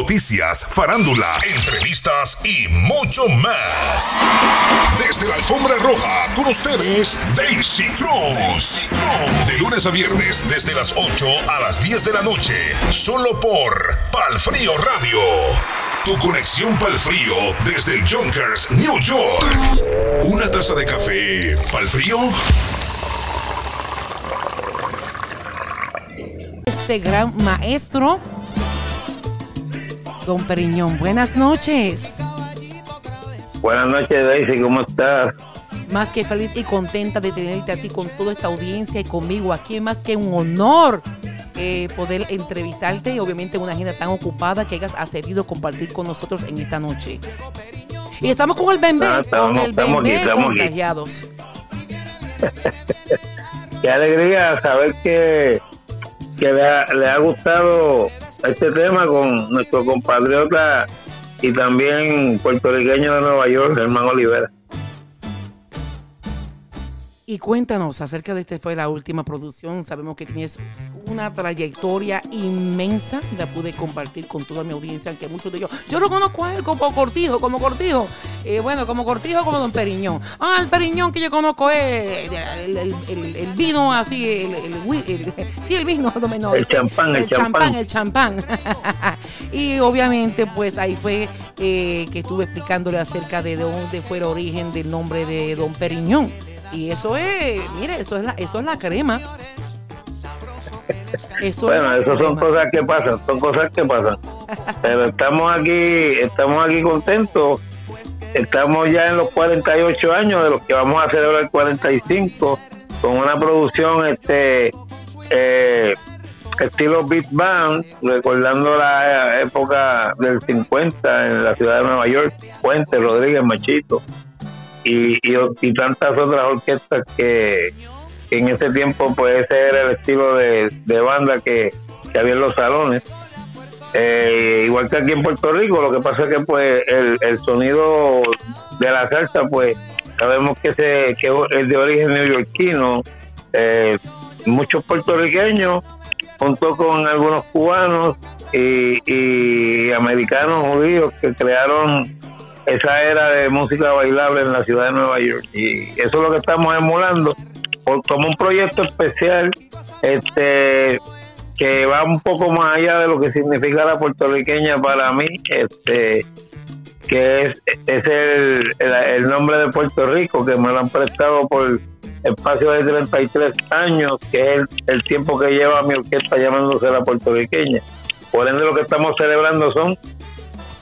Noticias, farándula, entrevistas y mucho más. Desde la alfombra roja, con ustedes, Daisy Cruz. De lunes a viernes, desde las 8 a las 10 de la noche, solo por Palfrío Radio. Tu conexión pal frío desde el Junkers, New York. Una taza de café pal frío. Este gran maestro Don Periñón, buenas noches. Buenas noches, Daisy, ¿cómo estás? Más que feliz y contenta de tenerte a ti con toda esta audiencia y conmigo aquí. Más que un honor eh, poder entrevistarte y obviamente una agenda tan ocupada que hayas accedido a compartir con nosotros en esta noche. Y estamos con el bebé, Ah, estamos- con el estamos aquí, bebé estamos aquí. contagiados. Qué alegría saber que, que le, ha, le ha gustado este tema con nuestro compatriota y también puertorriqueño de Nueva York, Germán Olivera. Y cuéntanos acerca de esta fue la última producción. Sabemos que tienes una trayectoria inmensa. La pude compartir con toda mi audiencia, aunque muchos de ellos. Yo lo conozco a él como Cortijo, como Cortijo. Eh, bueno, como Cortijo, como Don Periñón. Ah, el Periñón que yo conozco es el, el- el- el vino así, el, sí, el vino, no, no, El champán, el champán. el champán. y obviamente, pues ahí fue eh, que estuve explicándole acerca de dónde fue el origen del nombre de Don Periñón. Y eso es, mire, eso es la, eso es la crema. Eso es Bueno, la esas son cosas que pasan, son cosas que pasan. Pero estamos aquí, estamos aquí contentos. Estamos ya en los 48 años, de los que vamos a celebrar 45, con una producción este eh, estilo Beat Band, recordando la época del 50 en la ciudad de Nueva York, Puente, Rodríguez, Machito, y, y, y tantas otras orquestas que, que en ese tiempo pues ese era el estilo de, de banda que, que había en los salones. Eh, igual que aquí en Puerto Rico, lo que pasa es que pues el, el sonido de la salsa pues sabemos que, se, que es de origen neoyorquino, eh, muchos puertorriqueños junto con algunos cubanos y, y americanos judíos que crearon esa era de música bailable en la ciudad de Nueva York. Y eso es lo que estamos emulando como un proyecto especial este que va un poco más allá de lo que significa la puertorriqueña para mí este que es, es el, el, nombre de Puerto Rico que me lo han prestado por espacio de 33 años que es el, el tiempo que lleva mi orquesta llamándose la puertorriqueña. Por ende lo que estamos celebrando son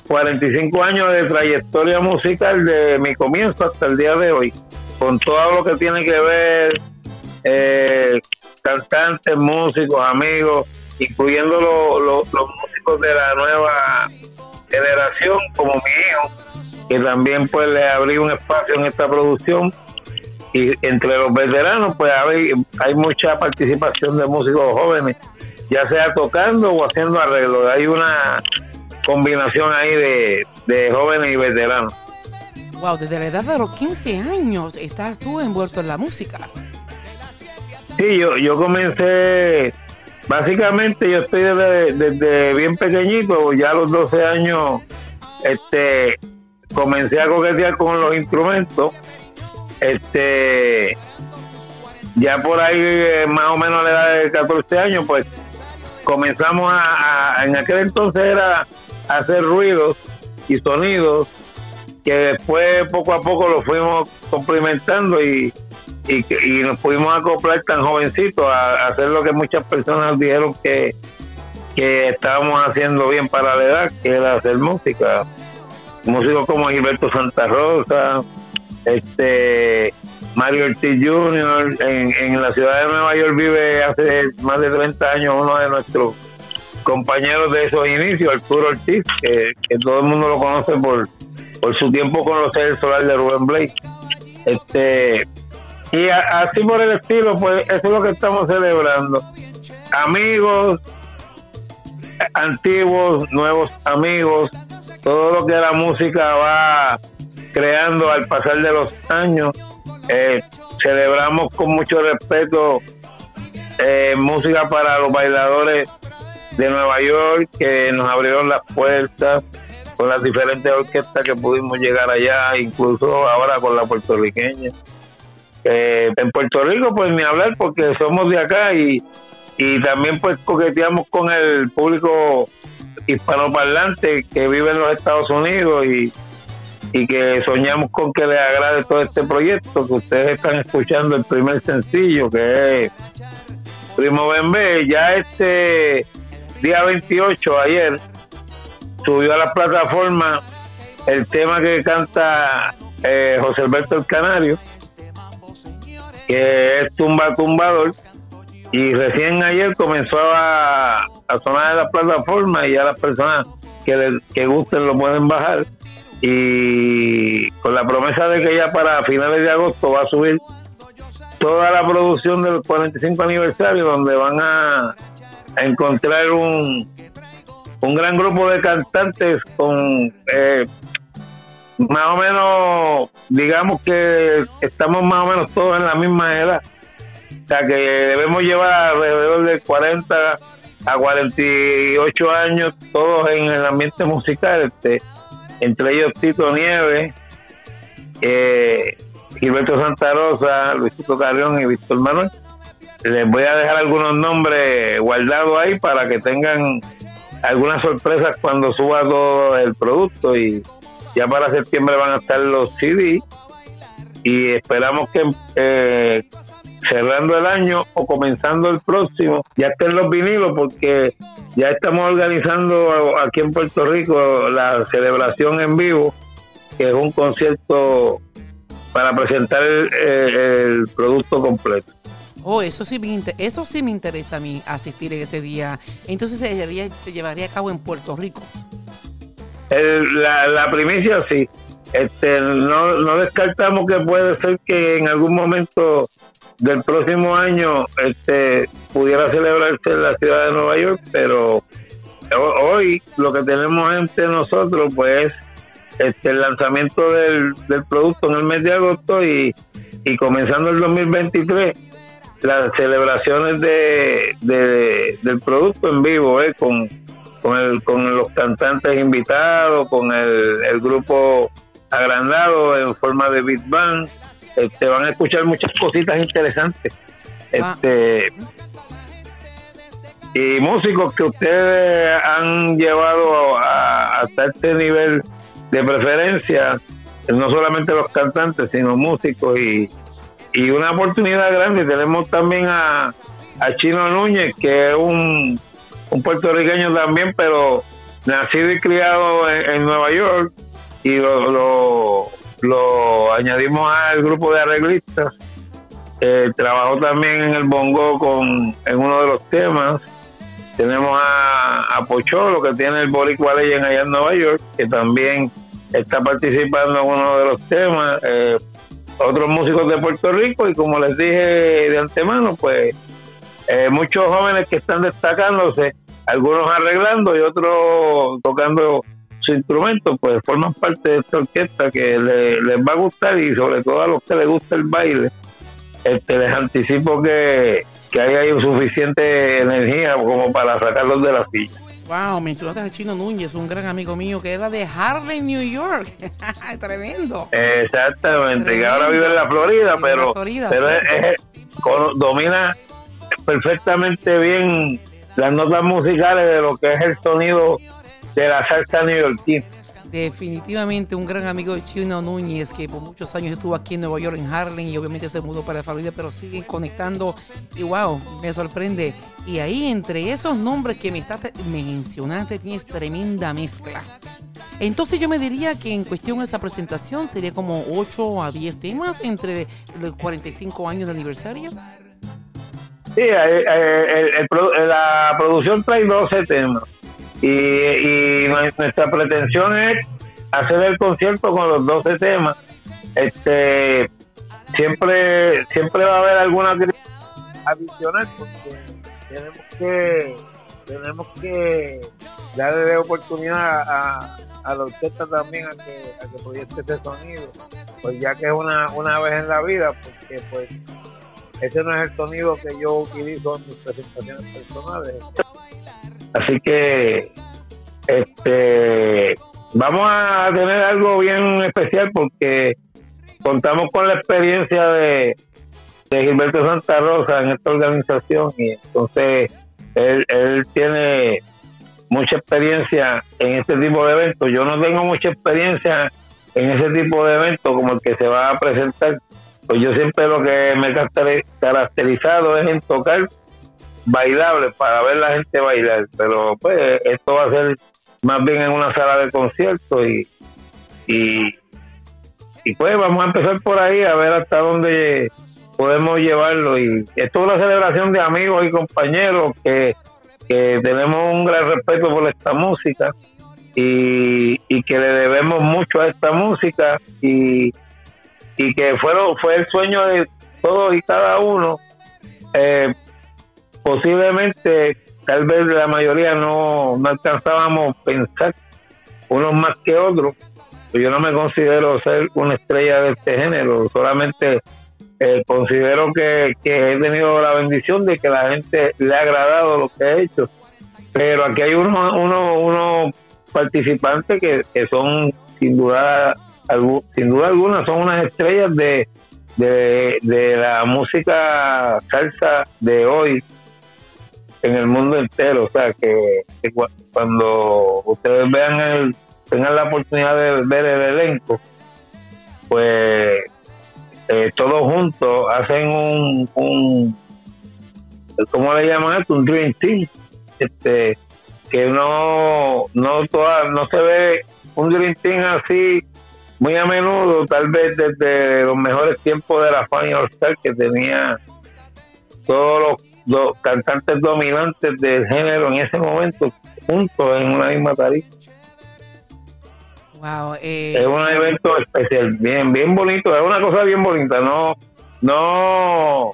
45 años de trayectoria musical de mi comienzo hasta el día de hoy, con todo lo que tiene que ver eh, cantantes, músicos, amigos, incluyendo lo- lo- los músicos de la nueva generación, como mi hijo, que también pues le abrí un espacio en esta producción. Y entre los veteranos, pues hay, hay mucha participación de músicos jóvenes, ya sea tocando o haciendo arreglos. Hay una combinación ahí de, de jóvenes y veteranos. Wow, desde la edad de los 15 años estás tú envuelto en la música. Sí, yo, yo comencé, básicamente yo estoy desde, desde bien pequeñito, ya a los 12 años este, comencé a coquetear con los instrumentos. Este, ya por ahí, eh, más o menos a la edad de 14 años, pues comenzamos a, en aquel entonces era hacer ruidos y sonidos que después poco a poco lo fuimos complementando y, y, y nos pudimos acoplar tan jovencitos a, hacer lo que muchas personas dijeron que, que estábamos haciendo bien para la edad, que era hacer música. Músicos como Gilberto Santa Rosa, este Mario Ortiz Jr. En, en la ciudad de Nueva York vive hace más de 30 años uno de nuestros compañeros de esos inicios, Arturo Ortiz, que, que todo el mundo lo conoce por, por su tiempo con los seres solar de Rubén Blake. Este, y a- así por el estilo, pues eso es lo que estamos celebrando. Amigos, antiguos, nuevos amigos, todo lo que la música va creando al pasar de los años. Eh, celebramos con mucho respeto eh, música para los bailadores de Nueva York que nos abrieron las puertas con las diferentes orquestas que pudimos llegar allá, incluso ahora con la puertorriqueña. Eh, en Puerto Rico, pues ni hablar porque somos de acá y, y también pues coqueteamos con el público hispanoparlante que vive en los Estados Unidos y, y que soñamos con que les agrade todo este proyecto, que ustedes están escuchando el primer sencillo que es Primo Bembe, ya este día 28, ayer, subió a la plataforma el tema que canta eh, José Alberto el Canario, que es Tumba Tumbador, y recién ayer comenzó a, sonar en la plataforma y a las personas que, que gusten lo pueden bajar. Y con la promesa de que ya para finales de agosto va a subir toda la producción del 45 aniversario donde van a, encontrar un, un gran grupo de cantantes con eh, más o menos, digamos que estamos más o menos todos en la misma edad. O sea que debemos llevar alrededor de 40 a 48 años todos en el ambiente musical, este, entre ellos Tito Nieves, eh, Gilberto Santa Rosa, Luisito Carrión y Víctor Manuel. Les voy a dejar algunos nombres guardados ahí para que tengan algunas sorpresas cuando suba todo el producto y ya para septiembre van a estar los CD y esperamos que eh, cerrando el año o comenzando el próximo ya estén los vinilos porque ya estamos organizando aquí en Puerto Rico la celebración en vivo que es un concierto para presentar el, producto completo. Oh, eso sí, me eso sí me interesa a mí asistir en ese día. Entonces se llevaría a cabo en Puerto Rico. La, primicia sí. Este, no, no descartamos que puede ser que en algún momento del próximo año este, pudiera celebrarse en la ciudad de Nueva York, pero hoy lo que tenemos entre nosotros pues este, el lanzamiento del, producto en el mes de agosto y, comenzando el 2023 las celebraciones de, del producto en vivo eh, con, con, el, con los cantantes invitados, con el, grupo agrandado en forma de beat band. Este, van a escuchar muchas cositas interesantes. Este, y músicos que ustedes han llevado a, hasta este nivel de preferencia, no solamente los cantantes, sino músicos y, y una oportunidad grande. Tenemos también a, a Chino Núñez, que es un, un puertorriqueño también, pero nacido y criado en, Nueva York y lo, lo, añadimos al grupo de arreglistas. Trabajó también en el bongo con en uno de los temas. Tenemos a, a Pocholo, que tiene el Boricua Legend allá en Nueva York, que también está participando en uno de los temas. Eh, otros músicos de Puerto Rico y como les dije de antemano, pues eh, muchos jóvenes que están destacándose, algunos arreglando y otros tocando su instrumento, pues forman parte de esta orquesta que les va a gustar y sobre todo a los que les gusta el baile, este les anticipo que, que hay suficiente energía como para sacarlos de la silla. Wow, mencionaste a Chino Núñez, un gran amigo mío que era de Harlem, New York. Tremendo. Exactamente, que ahora vive en la Florida, pero, domina perfectamente bien las notas musicales de lo que es el sonido de la salsa neoyorquina. Definitivamente un gran amigo de Chino Núñez, que por muchos años estuvo aquí en Nueva York, en Harlem, y obviamente se mudó para Florida, pero sigue conectando. Y wow, me sorprende. Y ahí, entre esos nombres que me, estás, mencionaste, tienes tremenda mezcla. Entonces, yo me diría que en cuestión de esa presentación sería como 8 a 10 temas entre los 45 años de aniversario. Sí, eh, eh, la producción trae 12 temas y, nuestra pretensión es hacer el concierto con los 12 temas. Este siempre siempre va a haber alguna adicional porque tenemos que tenemos que darle oportunidad a, a la orquesta también a que, a que proyecte ese sonido, pues ya que es una, una vez en la vida, porque pues ese no es el sonido que yo utilizo en mis presentaciones personales. Así que este vamos a tener algo bien especial porque contamos con la experiencia de, de Gilberto Santa Rosa en esta organización y entonces él, él tiene mucha experiencia en este tipo de eventos. Yo no tengo mucha experiencia en ese tipo de eventos como el que se va a presentar. Pues yo siempre lo que me he caracterizado es en tocar bailable para ver la gente bailar. Pero pues esto va a ser más bien en una sala de conciertos y, y, y pues vamos a empezar por ahí a ver hasta dónde podemos llevarlo. Y esto es una celebración de amigos y compañeros que que tenemos un gran respeto por esta música y, que le debemos mucho a esta música y, y que fueron, fue el sueño de todos y cada uno. Eh, posiblemente, tal vez la mayoría no, no alcanzábamos pensar, unos más que otros. Yo no me considero ser una estrella de este género, solamente eh, considero que, he tenido la bendición de que la gente le ha agradado lo que he hecho. Pero aquí hay unos uno, uno participantes que, son sin duda sin duda alguna son unas estrellas de, de, la música salsa de hoy en el mundo entero. O sea, que, cuando ustedes vean el, tengan la oportunidad de ver el elenco, pues eh, todos juntos hacen un, un ¿cómo le llaman esto? Un Dream Team, este, que no, no, toda, no se ve un Dream Team así muy a menudo, tal vez desde los mejores tiempos de la Funny All Star que tenía todos los, cantantes dominantes del género en ese momento juntos en una misma tarifa. Eh, es un evento especial, bien, bien bonito, es una cosa bien bonita, no, no,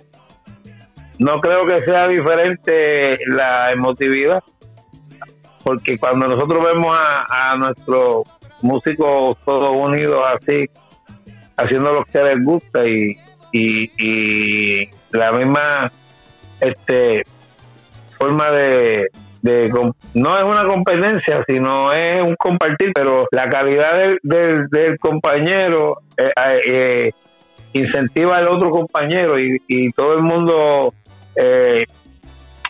no creo que sea diferente la emotividad, porque cuando nosotros vemos a, nuestros músicos todos unidos así, haciendo lo que les gusta y, y, y la misma este forma de, no es una competencia, sino es un compartir, pero la calidad del, del, compañero eh, eh, incentiva al otro compañero y, todo el mundo eh,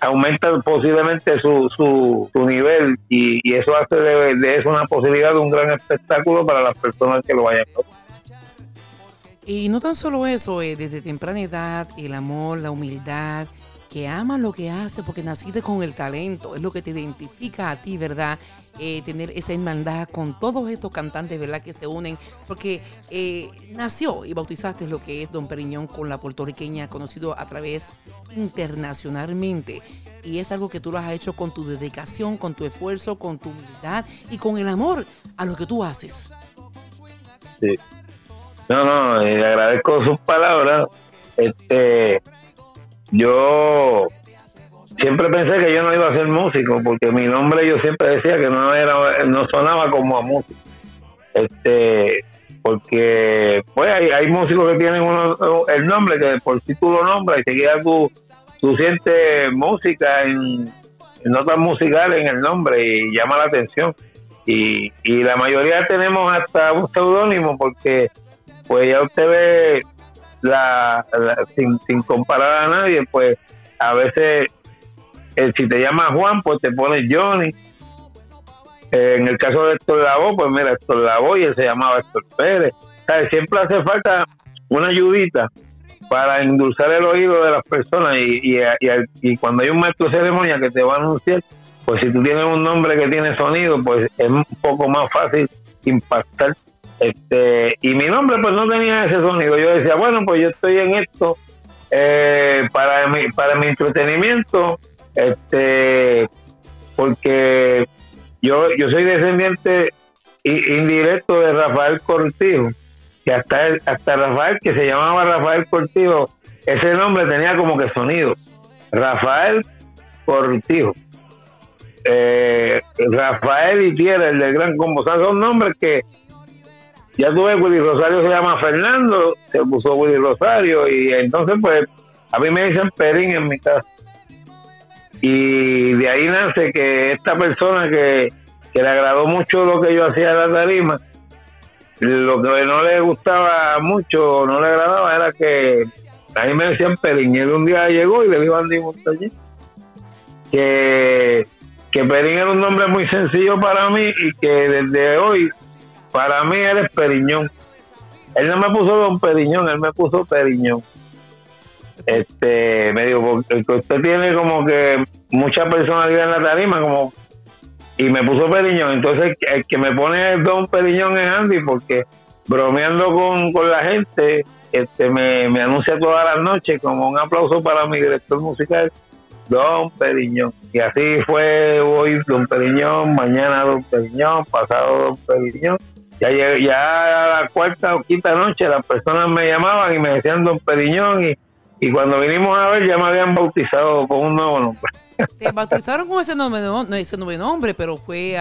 aumenta posiblemente su, su, su nivel y, eso hace de, eso una posibilidad de un gran espectáculo para las personas que lo vayan a. Y no tan solo eso, desde temprana edad, el amor, la humildad, que ama lo que hace porque naciste con el talento, es lo que te identifica a ti, ¿verdad? Eh, tener esa hermandad con todos estos cantantes, ¿verdad? Que se unen, porque eh, nació y bautizaste lo que es Don Periñón con la puertorriqueña, conocido a través internacionalmente. Y es algo que tú lo has hecho con tu dedicación, con tu esfuerzo, con tu humildad y con el amor a lo que tú haces. Sí. No, no, le agradezco sus palabras. Este, yo siempre pensé que yo no iba a ser músico porque mi nombre yo siempre decía que no era no sonaba como a músico. Este porque pues hay, hay músicos que tienen uno, el nombre que por sí tú lo nombras y te queda tú, tú sientes música en, notas musicales en el nombre y llama la atención. Y, y la mayoría tenemos hasta un seudónimo porque pues ya usted ve la, sin, sin comparar a nadie, pues a veces eh, si te llamas Juan, pues te pones Johnny. Eh, en el caso de Héctor Lavoe, pues mira, Héctor Lavoe y él se llamaba Héctor Pérez. Siempre hace falta una ayudita para endulzar el oído de las personas y, y, y, cuando hay un maestro ceremonia que te va a anunciar, pues si tú tienes un nombre que tiene sonido, pues es un poco más fácil impactar este, y mi nombre pues no tenía ese sonido. Yo decía, bueno, pues yo estoy en esto eh, para, mi, para mi entretenimiento, este, porque yo, yo soy descendiente indirecto de Rafael Cortijo, que hasta, hasta Rafael, que se llamaba Rafael Cortijo, ese nombre tenía como que sonido. Rafael Cortijo. Eh, Rafael y Tierra, el del Gran Combo. son nombres que ya tuve Willy Rosario se llama Fernando, se puso Willy Rosario y entonces pues a mí me dicen Perín en mi casa. y de ahí nace que esta persona que, que le agradó mucho lo que yo hacía en la tarima, lo que no le gustaba mucho, no le agradaba, era que a mí me decían Perín. Y él un día llegó y le dijo a Andy Montañez que, que Perín era un nombre muy sencillo para mí y que desde hoy, para mí, él es Periñón. Él no me puso Don Periñón, él me puso Periñón. Este, me dijo, porque usted tiene como que mucha personalidad en la tarima, como y me puso Periñón. Entonces, el que me pone Don Periñón es Andy, porque bromeando con, con la gente, este me, me anuncia todas las noches como un aplauso para mi director musical, Don Periñón. Y así fue hoy Don Periñón, mañana Don Periñón, pasado Don Periñón. Ya, ya a la cuarta o quinta noche las personas me llamaban y me decían Don Periñón y, y cuando vinimos a ver ya me habían bautizado con un nuevo nombre. Te bautizaron con ese nuevo, no, ese nuevo nombre, pero fue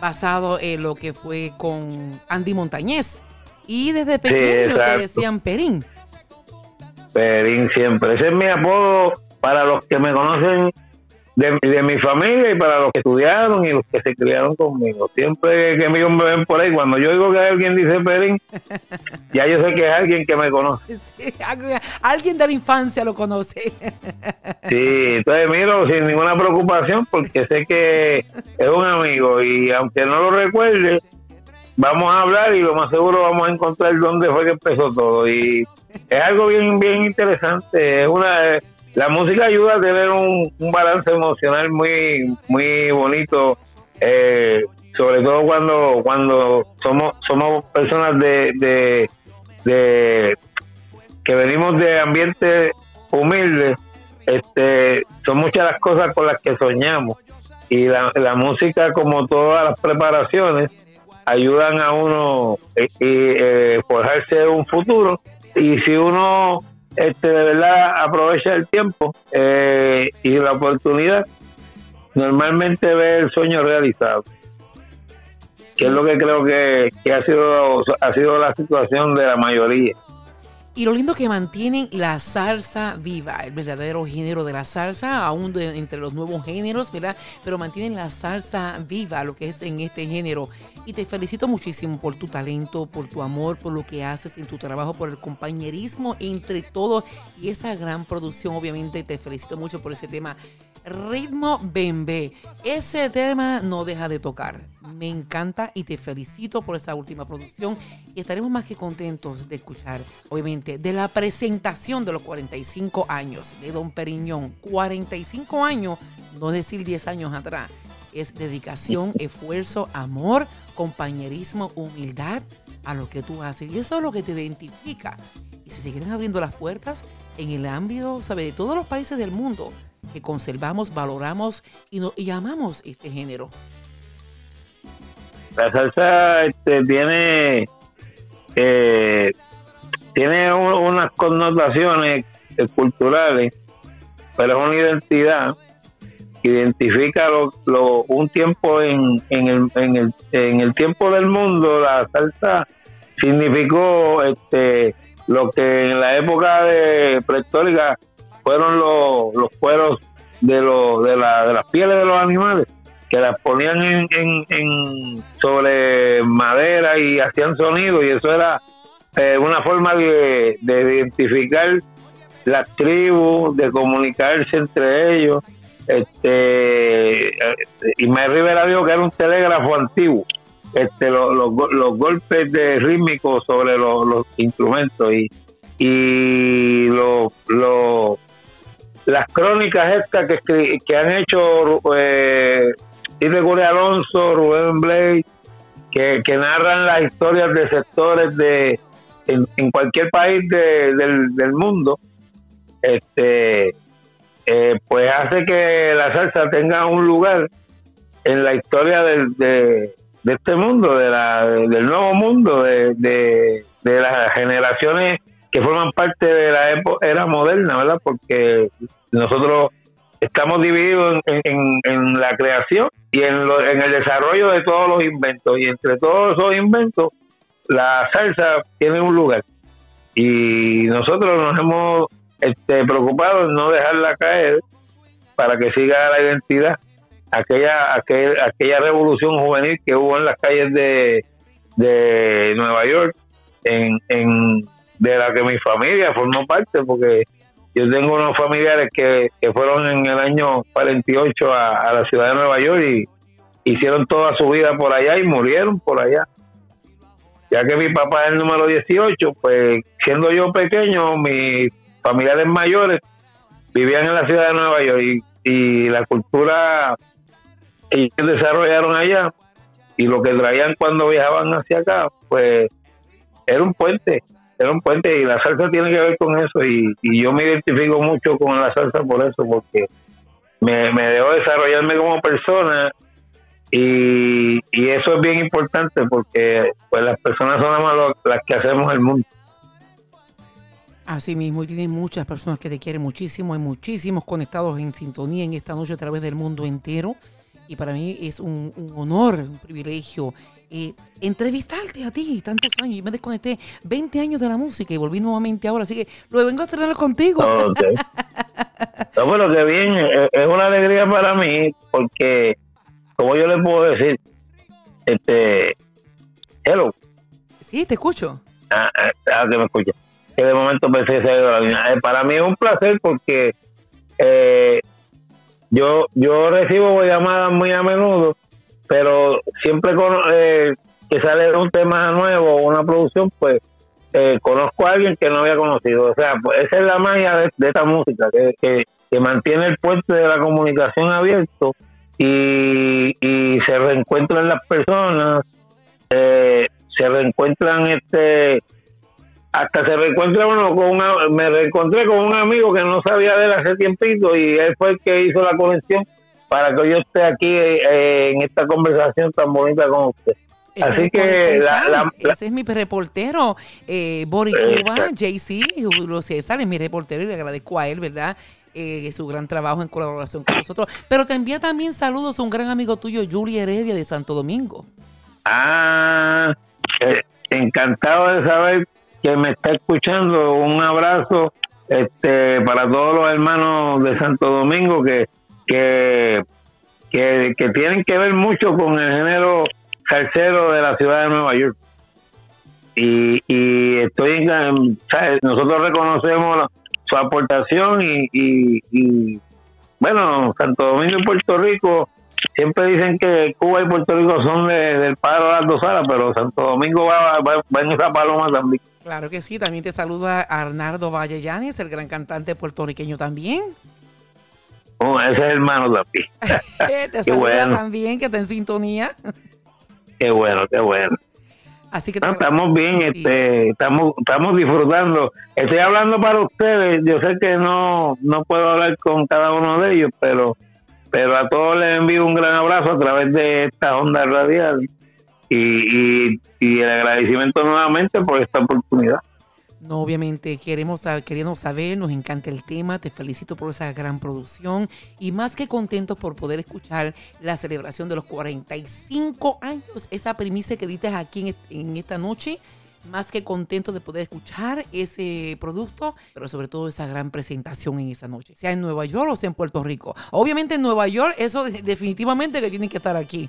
basado en lo que fue con Andy Montañez. Y desde pequeño te decían Perín. Perín siempre. Ese es mi apodo para los que me conocen de, mi familia y para los que estudiaron y los que se criaron conmigo. Siempre que me ven por ahí, cuando yo digo que alguien dice Perín, ya yo sé que es alguien que me conoce. alguien de la infancia lo conoce. sí, entonces miro sin ninguna preocupación porque sé que es un amigo y aunque no lo recuerde, vamos a hablar y lo más seguro vamos a encontrar dónde fue que empezó todo. Y es algo bien, bien interesante. Es una la música ayuda a tener un, balance emocional muy muy bonito eh, sobre todo cuando cuando somos somos personas de, de, que venimos de ambientes humildes este son muchas las cosas con las que soñamos. Y la, la música como todas las preparaciones ayudan a uno eh, eh, forjarse un futuro. Y si uno este, de verdad aprovecha el tiempo eh, y la oportunidad, normalmente ve el sueño realizado. Que es lo que creo que, ha sido ha sido la situación de la mayoría. Y lo lindo que mantienen la salsa viva, el verdadero género de la salsa, aún entre los nuevos géneros, ¿verdad? Pero mantienen la salsa viva, lo que es en este género. Y te felicito muchísimo por tu talento, por tu amor, por lo que haces en tu trabajo, por el compañerismo entre todos y esa gran producción. Obviamente te felicito mucho por ese tema. Ritmo Bembe. Ese tema no deja de tocar. Me encanta y te felicito por esa última producción y estaremos más que contentos de escuchar, obviamente, de la presentación de los 45 años de Don Periñón. 45 años, no decir 10 años atrás. Es dedicación, esfuerzo, amor, compañerismo, humildad a lo que tú haces. Y eso es lo que te identifica. Y se seguirán abriendo las puertas en el ámbito, ¿sabe? De todos los países del mundo que conservamos, valoramos y, no, y amamos este género. La salsa este, tiene eh, tiene unas connotaciones culturales, pero es una identidad identifica lo, un tiempo en, en, el, en, el, en el tiempo del mundo, la salsa significó este lo que en la época de prehistórica fueron los, los cueros de, los de, la, de las pieles de los animales que las ponían en, en, sobre madera y hacían sonido y eso era eh, una forma de, identificar las tribus, de comunicarse entre ellos. Este, y me Rivera dijo que era un telégrafo antiguo. Este, los, los, golpes de rítmicos sobre los, instrumentos y, y los, las crónicas estas que, que han hecho eh, Tite Alonso, Rubén Blake, que, que, narran las historias de sectores de en, cualquier país del, del, mundo, este eh, pues hace que la salsa tenga un lugar en la historia de, este mundo, de la, del nuevo mundo, de, de, las generaciones que forman parte de la era moderna, ¿verdad? Porque nosotros estamos divididos en, en, la creación y en, en el desarrollo de todos los inventos. Y entre todos esos inventos, la salsa tiene un lugar. Y nosotros nos hemos este, preocupado en no dejarla caer para que siga la identidad, aquella, aquella, aquella revolución juvenil que hubo en las calles de, de Nueva York, en, en, de la que mi familia formó parte, porque yo tengo unos familiares que, que fueron en el año 48 a, a la ciudad de Nueva York y hicieron toda su vida por allá y murieron por allá. Ya que mi papá es el número 18, pues siendo yo pequeño, mis familiares mayores vivían en la ciudad de Nueva York y, la cultura que desarrollaron allá y lo que traían cuando viajaban hacia acá, pues era un puente, era un puente y la salsa tiene que ver con eso y, y yo me identifico mucho con la salsa por eso, porque me, me dejó desarrollarme como persona y, y eso es bien importante porque pues las personas son las que hacemos el mundo. Así mismo, y tienes muchas personas que te quieren muchísimo, hay muchísimos conectados en sintonía en esta noche a través del mundo entero. Y para mí es un, un honor, un privilegio eh, entrevistarte a ti tantos años. Yo me desconecté 20 años de la música y volví nuevamente ahora, así que lo vengo a estrenar contigo. Okay. no, pero que bien, es una alegría para mí porque, como yo le puedo decir, este, hello. Sí, te escucho. Ah, ah, ah que me escucha. Que de momento pensé que la línea. Eh, para mí es un placer porque eh, yo yo recibo llamadas muy a menudo pero siempre eh, que sale un tema nuevo o una producción, pues eh, conozco a alguien que no había conocido. O sea, pues esa es la magia de, esta música, que, que, mantiene el puente de la comunicación abierto y, y se reencuentran las personas, eh, se reencuentran este hasta se reencuentra uno con una, me reencontré con un amigo que no sabía de él hace tiempito y él fue el que hizo la conexión para que yo esté aquí eh, en esta conversación tan bonita con usted. Así que ese es mi reportero, eh, Boris Cuba, JC, Julio César, es mi reportero y le agradezco a él, ¿verdad? Eh, su gran trabajo en colaboración con nosotros. Pero te envía también saludos a un gran amigo tuyo, Julie Heredia de Santo Domingo. Ah, eh, encantado de saber que me está escuchando. Un abrazo este para todos los hermanos de Santo Domingo que que, que, tienen que ver mucho con el género salsero de la ciudad de Nueva York. Y, y estoy nosotros reconocemos su aportación y, y, bueno, Santo Domingo y Puerto Rico siempre dicen que Cuba y Puerto Rico son del paro de las dos alas, pero Santo Domingo va, va, en esa paloma también. Claro que sí, también te saluda Arnardo Vallellanes, el gran cantante puertorriqueño también. Oh, ese es hermano también. Te bueno. también, que está en sintonía. Qué bueno, qué bueno. Así que estamos bien, este, estamos, estamos disfrutando. Estoy hablando para ustedes. Yo sé que no, no puedo hablar con cada uno de ellos, pero, pero a todos les envío un gran abrazo a través de esta onda radial y, y, el agradecimiento nuevamente por esta oportunidad. No, obviamente queremos, queremos saber, nos encanta el tema, te felicito por esa gran producción y más que contentos por poder escuchar la celebración de los 45 años, esa primicia que dices aquí en, esta noche, más que contentos de poder escuchar ese producto, pero sobre todo esa gran presentación en esa noche, sea en Nueva York o sea en Puerto Rico. Obviamente en Nueva York, eso definitivamente que tiene que estar aquí.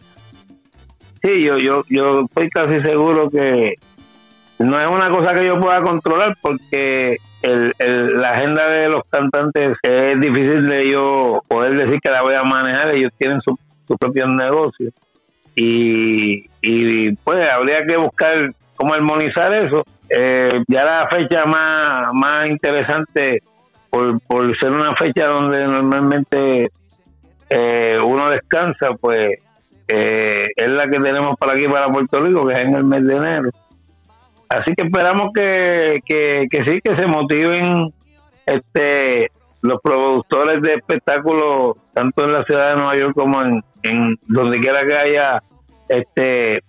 Sí, yo, yo, yo estoy casi seguro que no es una cosa que yo pueda controlar porque el, la agenda de los cantantes es difícil de yo poder decir que la voy a manejar, ellos tienen sus su propios negocios y, y pues habría que buscar cómo armonizar eso. Eh, ya la fecha más, más interesante por, por ser una fecha donde normalmente eh, uno descansa, pues eh, es la que tenemos para aquí, para Puerto Rico, que es en el mes de enero. Así que esperamos que, que, sí, que se motiven este los productores de espectáculos, tanto en la ciudad de Nueva York como en, en donde quiera que haya este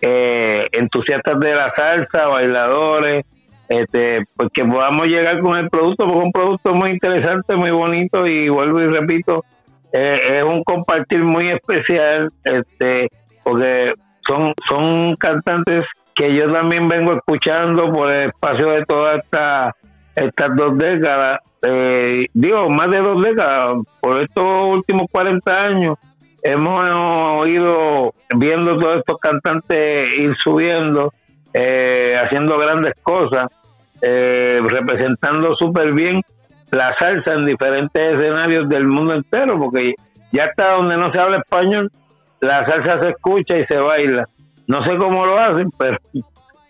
eh, entusiastas de la salsa, bailadores, este, pues que podamos llegar con el producto, porque es un producto muy interesante, muy bonito y vuelvo y repito, eh, es un compartir muy especial, este, porque son, son cantantes que yo también vengo escuchando por el espacio de toda esta estas dos décadas, eh, digo, más de dos décadas, por estos últimos 40 años, hemos ido viendo todos estos cantantes ir subiendo, eh, haciendo grandes cosas, eh, representando súper bien la salsa en diferentes escenarios del mundo entero, porque ya está donde no se habla español, la salsa se escucha y se baila. No sé cómo lo hacen, pero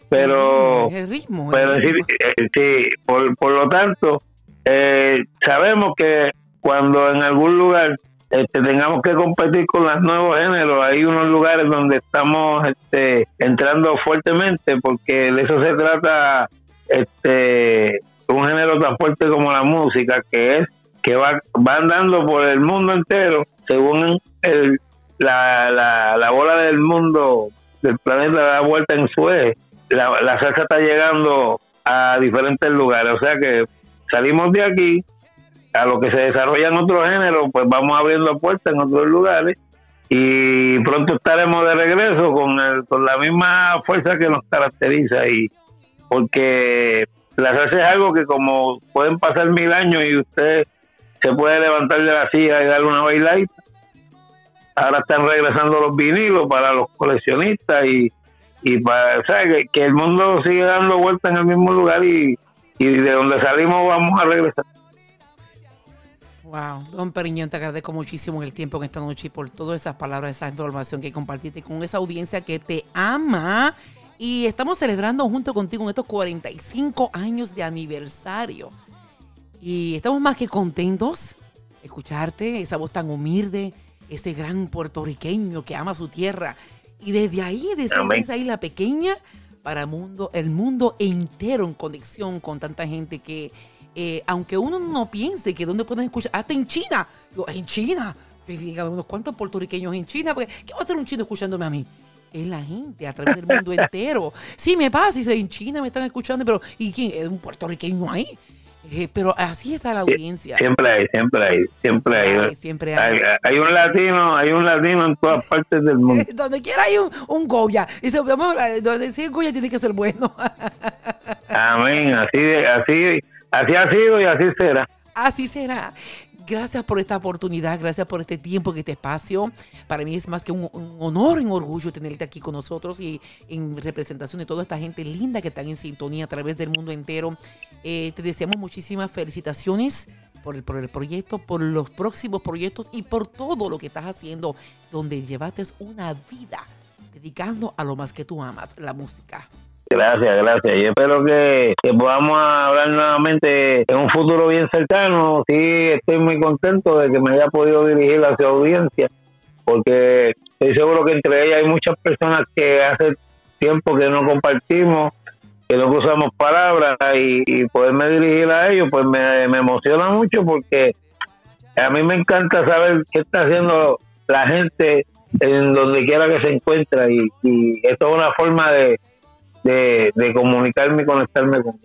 pero el ritmo, pero el sí, ritmo. sí, por, por lo tanto eh, sabemos que cuando en algún lugar este, tengamos que competir con los nuevos géneros hay unos lugares donde estamos este, entrando fuertemente porque de eso se trata este un género tan fuerte como la música que es que va, va andando por el mundo entero según el, la, la, la bola del mundo del planeta da vuelta en su eje la, la salsa está llegando a diferentes lugares. O sea que salimos de aquí, a lo que se desarrolla en otros géneros, pues vamos abriendo puertas en otros lugares y pronto estaremos de regreso con, el, con la misma fuerza que nos caracteriza. y Porque la salsa es algo que como pueden pasar mil años y usted se puede levantar de la silla y darle una bailadita. Ahora están regresando los vinilos para los coleccionistas y y para o que, el mundo sigue dando vueltas en el mismo lugar y, y de donde salimos vamos a regresar. Wow, don Periñón, te agradezco muchísimo el tiempo en esta noche y por todas esas palabras, esa información que compartiste con esa audiencia que te ama. Y estamos celebrando junto contigo en estos 45 años de aniversario. Y estamos más que contentos de escucharte, esa voz tan humilde, ese gran puertorriqueño que ama su tierra y desde ahí, desde esa isla pequeña, para mundo, el mundo entero en conexión con tanta gente que, eh, aunque uno no piense que dónde pueden escuchar, hasta en China, yo, en China, unos cuantos puertorriqueños en China, porque ¿qué va a hacer un chino escuchándome a mí? Es la gente a través del mundo entero. Sí, me pasa, y en China me están escuchando, pero ¿y quién? ¿Es un puertorriqueño ahí? Eh, pero así está la audiencia. Siempre hay, siempre hay, siempre hay. Ay, siempre hay. Hay, hay un latino, hay un latino en todas partes del mundo. Donde quiera hay un, un Goya. Dice, vamos, donde sí Goya tiene que ser bueno. Amén. Así, así, así ha sido y así será. Así será. Gracias por esta oportunidad, gracias por este tiempo, este espacio. Para mí es más que un, un honor, un orgullo tenerte aquí con nosotros y en representación de toda esta gente linda que están en sintonía a través del mundo entero. Eh, te deseamos muchísimas felicitaciones por el, por el proyecto, por los próximos proyectos y por todo lo que estás haciendo, donde llevaste una vida dedicando a lo más que tú amas, la música. Gracias, gracias. Y espero que, que podamos hablar nuevamente en un futuro bien cercano. Sí, estoy muy contento de que me haya podido dirigir a su audiencia, porque estoy seguro que entre ellas hay muchas personas que hace tiempo que no compartimos, que no cruzamos palabras y, y poderme dirigir a ellos, pues me, me emociona mucho porque a mí me encanta saber qué está haciendo la gente en donde quiera que se encuentra y, y esto es una forma de de, de comunicarme y conectarme con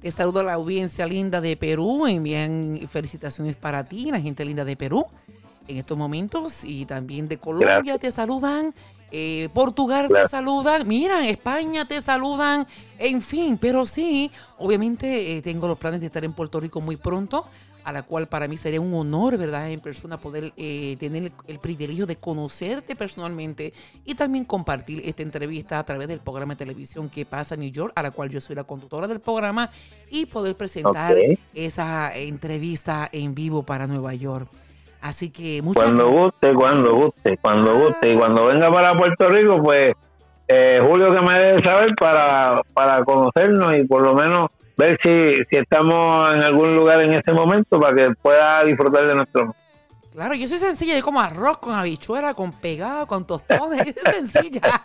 Te saludo a la audiencia linda de Perú. Envían felicitaciones para ti, la gente linda de Perú en estos momentos. Y también de Colombia Gracias. te saludan. eh, Portugal te Gracias. saludan. Mira, España te saludan. En fin, pero sí, obviamente eh, tengo los planes de estar en Puerto Rico muy pronto. A la cual para mí sería un honor, ¿verdad? En persona poder eh, tener el, el privilegio de conocerte personalmente y también compartir esta entrevista a través del programa de televisión que pasa en New York, a la cual yo soy la conductora del programa y poder presentar esa entrevista en vivo para Nueva York. Así que muchas cuando gracias. guste, cuando guste, cuando guste y cuando venga para Puerto Rico, pues eh, Julio que me debe saber para, para conocernos y por lo menos ver si, si estamos en algún lugar en este momento para que pueda disfrutar de nuestro Claro, yo soy sencilla, yo como arroz con habichuela, con pegado, con tostones, yo soy sencilla.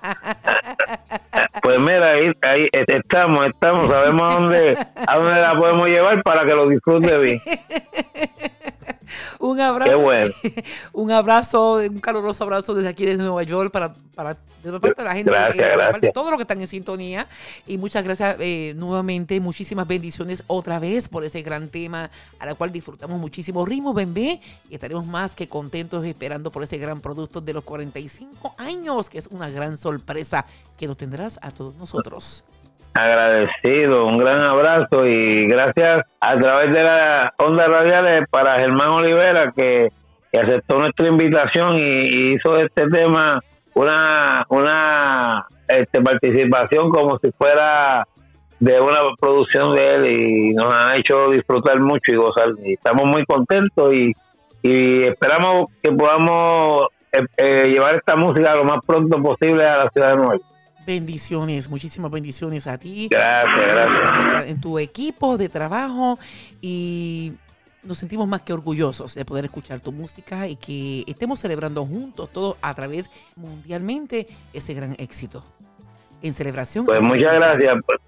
pues mira ahí, ahí estamos estamos sabemos a dónde a dónde la podemos llevar para que lo disfrute bien un abrazo. Qué bueno. un abrazo, un caluroso abrazo desde aquí de Nueva York para, para de parte de la gente, Gracias, eh, de parte de gracias. todos los que están en sintonía. Y muchas gracias eh, nuevamente, muchísimas bendiciones otra vez por ese gran tema a la cual disfrutamos muchísimo. Ritmo Bembé y estaremos más que contentos esperando por ese gran producto de los 45 años, que es una gran sorpresa que nos tendrás a todos nosotros. Agradecido, un gran abrazo y gracias a través de las ondas radiales para Germán Olivera que, aceptó nuestra invitación y, hizo de este tema una una este, participación como si fuera de una producción de él y nos ha hecho disfrutar mucho y gozar. Y estamos muy contentos y, y esperamos que podamos eh, eh, llevar esta música lo más pronto posible a la ciudad de Nueva York. Bendiciones, muchísimas bendiciones a ti. Gracias, gracias. En tu equipo de trabajo y nos sentimos más que orgullosos de poder escuchar tu música y que estemos celebrando juntos, todos a través mundialmente, ese gran éxito. En celebración. Pues muchas gracias. Pues,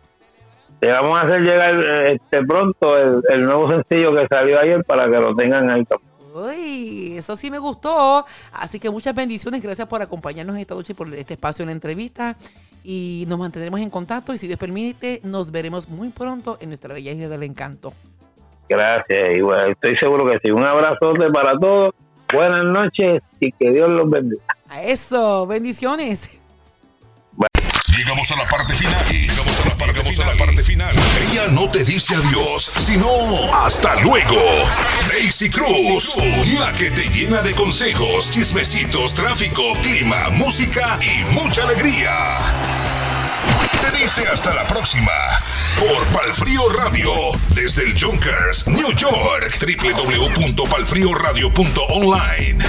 te vamos a hacer llegar este pronto el, nuevo sencillo que salió ayer para que lo tengan ahí Uy, eso sí me gustó. Así que muchas bendiciones. Gracias por acompañarnos esta noche por este espacio en la entrevista y nos mantendremos en contacto y si Dios permite, nos veremos muy pronto en nuestra bella isla del encanto. Gracias, igual estoy seguro que sí. Un abrazote para todos, buenas noches y que Dios los bendiga. A eso, bendiciones. Llegamos a la parte final. Llegamos a la parte, Llegamos final. A la parte final. Ella no te dice adiós, sino hasta luego. Daisy Cruz, la que te llena de consejos, chismecitos, tráfico, clima, música y mucha alegría. Te dice hasta la próxima por Palfrío Radio desde el Junkers, New York, www.palfrioradio.online.